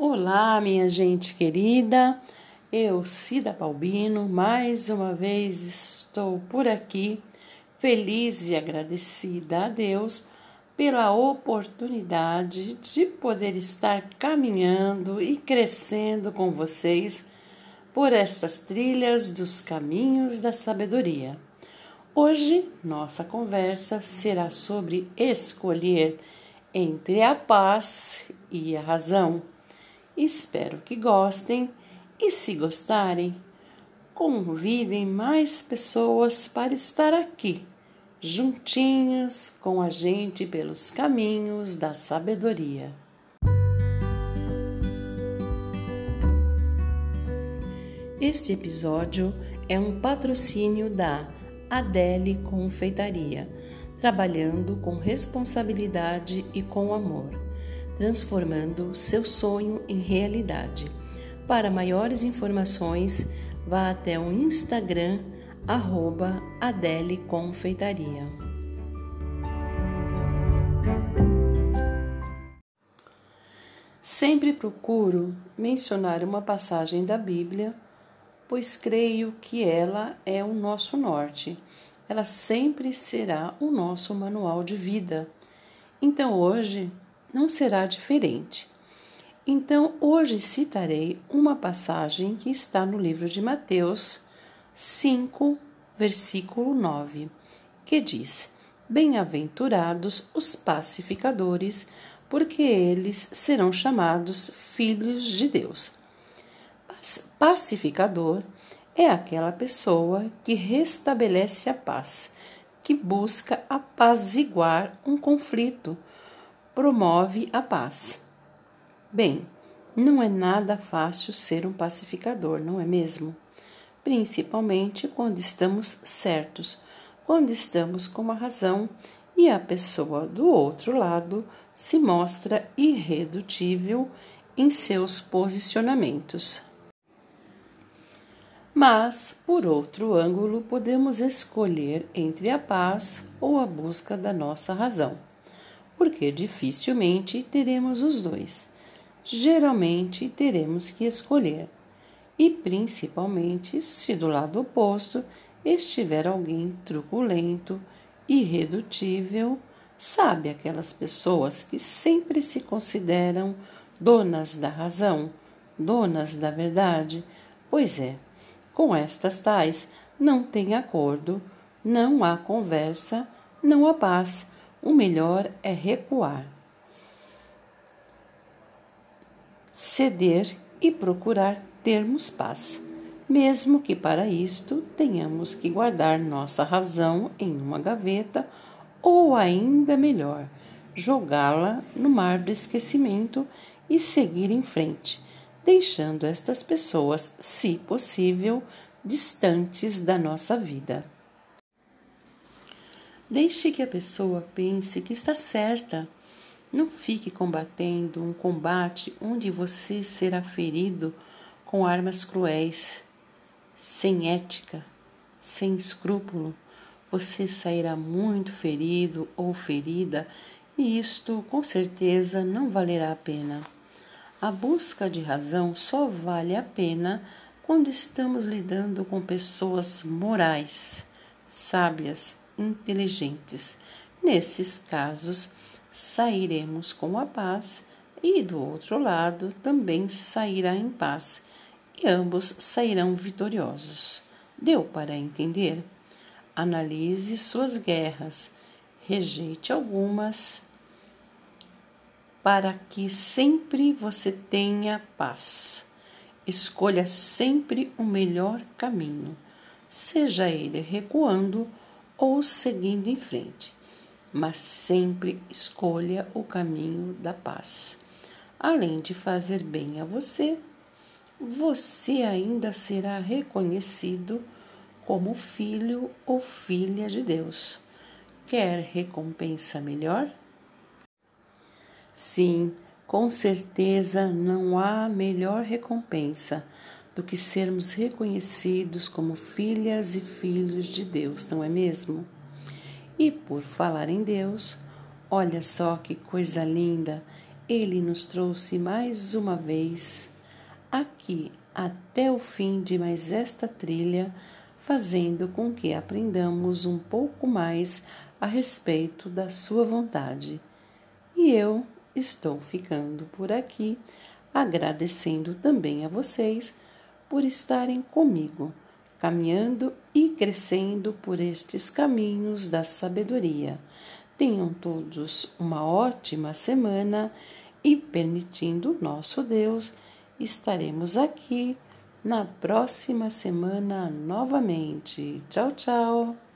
Olá, minha gente querida. Eu, Cida Balbino, mais uma vez estou por aqui, feliz e agradecida a Deus pela oportunidade de poder estar caminhando e crescendo com vocês por estas trilhas dos caminhos da sabedoria. Hoje, nossa conversa será sobre escolher entre a paz e a razão. Espero que gostem e, se gostarem, convidem mais pessoas para estar aqui, juntinhos com a gente pelos caminhos da sabedoria. Este episódio é um patrocínio da Adele Confeitaria, trabalhando com responsabilidade e com amor, transformando seu sonho em realidade. Para maiores informações, vá até o Instagram arroba Adele Confeitaria. Sempre procuro mencionar uma passagem da Bíblia pois creio que ela é o nosso norte. Ela sempre será o nosso manual de vida. Então hoje não será diferente. Então hoje citarei uma passagem que está no livro de Mateus 5, versículo 9, que diz: Bem-aventurados os pacificadores, porque eles serão chamados filhos de Deus. Pacificador é aquela pessoa que restabelece a paz, que busca apaziguar um conflito, promove a paz. Bem, não é nada fácil ser um pacificador, não é mesmo? Principalmente quando estamos certos, quando estamos com a razão e a pessoa do outro lado se mostra irredutível em seus posicionamentos. Mas, por outro ângulo, podemos escolher entre a paz ou a busca da nossa razão, porque dificilmente teremos os dois. Geralmente teremos que escolher, e principalmente se do lado oposto estiver alguém truculento, irredutível, sabe aquelas pessoas que sempre se consideram donas da razão, donas da verdade? Pois é, com estas tais, não tem acordo, não há conversa, não há paz. O melhor é recuar, ceder e procurar termos paz, mesmo que para isto tenhamos que guardar nossa razão em uma gaveta ou ainda melhor, jogá-la no mar do esquecimento e seguir em frente deixando estas pessoas, se possível, distantes da nossa vida. Deixe que a pessoa pense que está certa. Não fique combatendo um combate onde você será ferido com armas cruéis, sem ética, sem escrúpulo. Você sairá muito ferido ou ferida, e isto com certeza não valerá a pena. A busca de razão só vale a pena quando estamos lidando com pessoas morais, sábias, inteligentes. Nesses casos, sairemos com a paz e do outro lado também sairá em paz e ambos sairão vitoriosos. Deu para entender? Analise suas guerras, rejeite algumas para que sempre você tenha paz. Escolha sempre o melhor caminho, seja ele recuando ou seguindo em frente, mas sempre escolha o caminho da paz. Além de fazer bem a você, você ainda será reconhecido como filho ou filha de Deus. Quer recompensa melhor? Sim, com certeza não há melhor recompensa do que sermos reconhecidos como filhas e filhos de Deus, não é mesmo? E por falar em Deus, olha só que coisa linda! Ele nos trouxe mais uma vez aqui até o fim de mais esta trilha, fazendo com que aprendamos um pouco mais a respeito da Sua vontade. E eu estou ficando por aqui, agradecendo também a vocês por estarem comigo, caminhando e crescendo por estes caminhos da sabedoria. Tenham todos uma ótima semana e, permitindo nosso Deus, estaremos aqui na próxima semana novamente. Tchau, tchau!